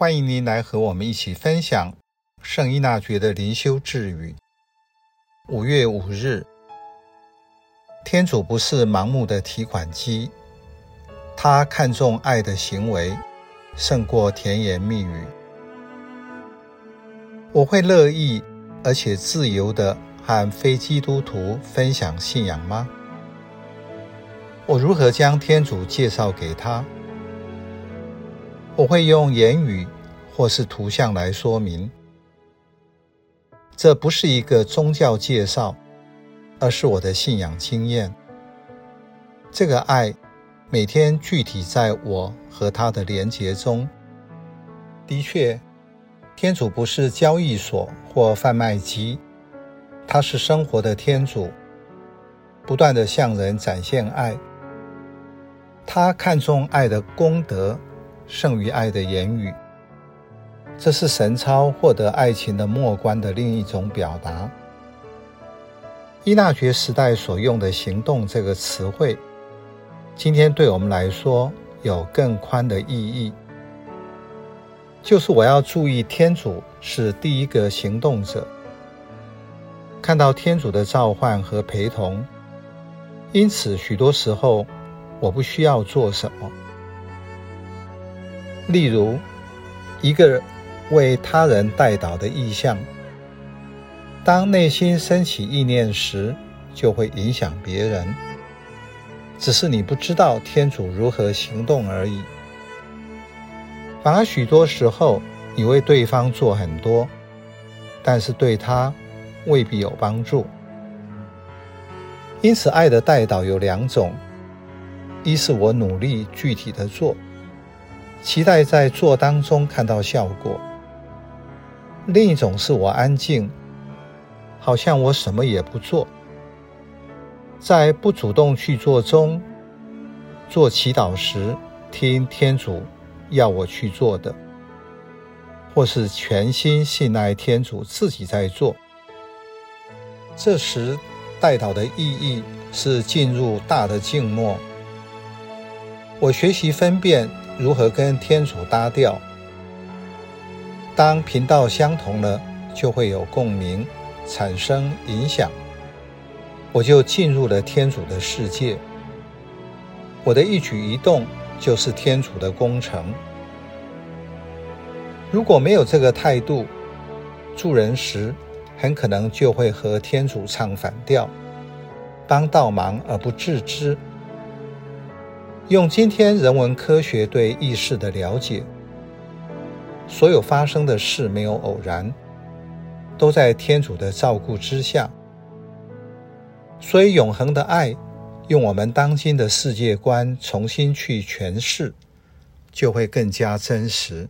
欢迎您来和我们一起分享圣依纳爵的灵修智语。五月五日，天主不是盲目的提款机，他看重爱的行为，胜过甜言蜜语。我会乐意而且自由地和非基督徒分享信仰吗？我如何将天主介绍给他？我会用言语或是图像来说明，这不是一个宗教介绍，而是我的信仰经验。这个爱每天具体在我和他的连结中。的确，天主不是交易所或贩卖机，他是生活的天主，不断地向人展现爱。他看重爱的功德。胜于爱的言语，这是神操获得爱情的末关的另一种表达。伊纳爵时代所用的“行动”这个词汇，今天对我们来说有更宽的意义，就是我要注意天主是第一个行动者，看到天主的召唤和陪同，因此许多时候我不需要做什么。例如，一个为他人代祷的意向，当内心升起意念时，就会影响别人。只是你不知道天主如何行动而已。反而许多时候，你为对方做很多，但是对他未必有帮助。因此，爱的代祷有两种：一是我努力具体的做。期待在做当中看到效果。另一种是我安静，好像我什么也不做，在不主动去做中，做祈祷时听天主要我去做的，或是全心信赖天主自己在做。这时代祷的意义是进入大的静默，我学习分辨。如何跟天主搭调？当频道相同了，就会有共鸣，产生影响。我就进入了天主的世界。我的一举一动就是天主的工程。如果没有这个态度，助人时很可能就会和天主唱反调，帮倒忙而不自知。用今天人文科学对意识的了解，所有发生的事没有偶然，都在天主的照顾之下。所以永恒的爱，用我们当今的世界观重新去诠释，就会更加真实。